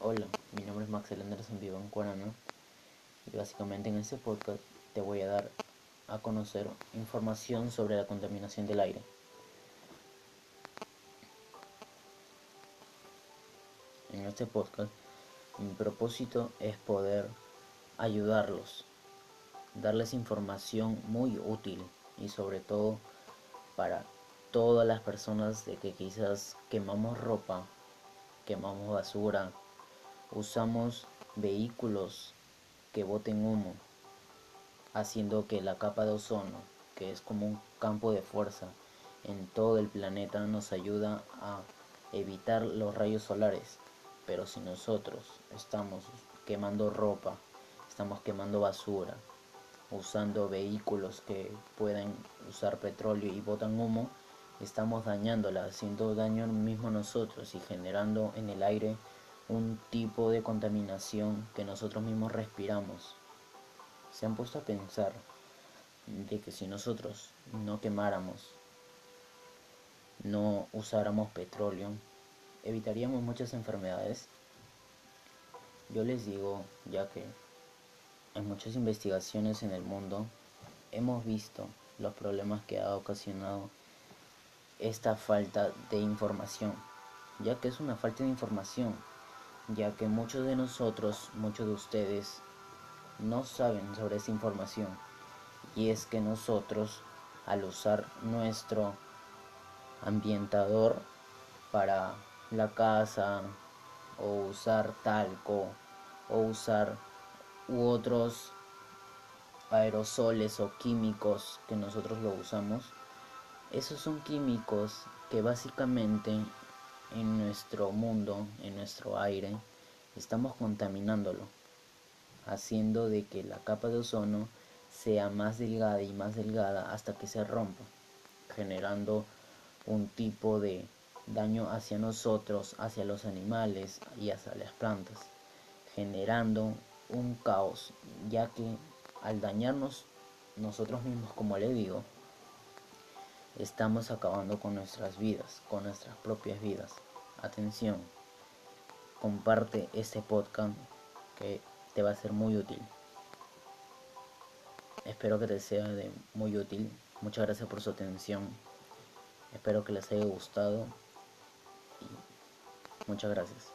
Hola, mi nombre es Max Anderson Vivan Cuarano y básicamente en este podcast te voy a dar a conocer información sobre la contaminación del aire. En este podcast mi propósito es poder ayudarlos, darles información muy útil y sobre todo para todas las personas de que quizás quemamos ropa, quemamos basura, usamos vehículos que boten humo, haciendo que la capa de ozono, que es como un campo de fuerza en todo el planeta, nos ayuda a evitar los rayos solares. Pero si nosotros estamos quemando ropa, estamos quemando basura, usando vehículos que pueden usar petróleo y botan humo, estamos dañándola, haciendo daño mismo nosotros y generando en el aire un tipo de contaminación que nosotros mismos respiramos. Se han puesto a pensar de que si nosotros no quemáramos, no usáramos petróleo, evitaríamos muchas enfermedades. Yo les digo, ya que en muchas investigaciones en el mundo hemos visto los problemas que ha ocasionado esta falta de información, ya que es una falta de información ya que muchos de nosotros, muchos de ustedes, no saben sobre esa información. Y es que nosotros, al usar nuestro ambientador para la casa, o usar talco, o usar u otros aerosoles o químicos que nosotros lo usamos, esos son químicos que básicamente en nuestro mundo, en nuestro aire, estamos contaminándolo, haciendo de que la capa de ozono sea más delgada y más delgada hasta que se rompa, generando un tipo de daño hacia nosotros, hacia los animales y hacia las plantas, generando un caos, ya que al dañarnos nosotros mismos, como le digo, estamos acabando con nuestras vidas, con nuestras propias vidas. Atención, comparte este podcast que te va a ser muy útil. Espero que te sea muy útil. Muchas gracias por su atención. Espero que les haya gustado. Muchas gracias.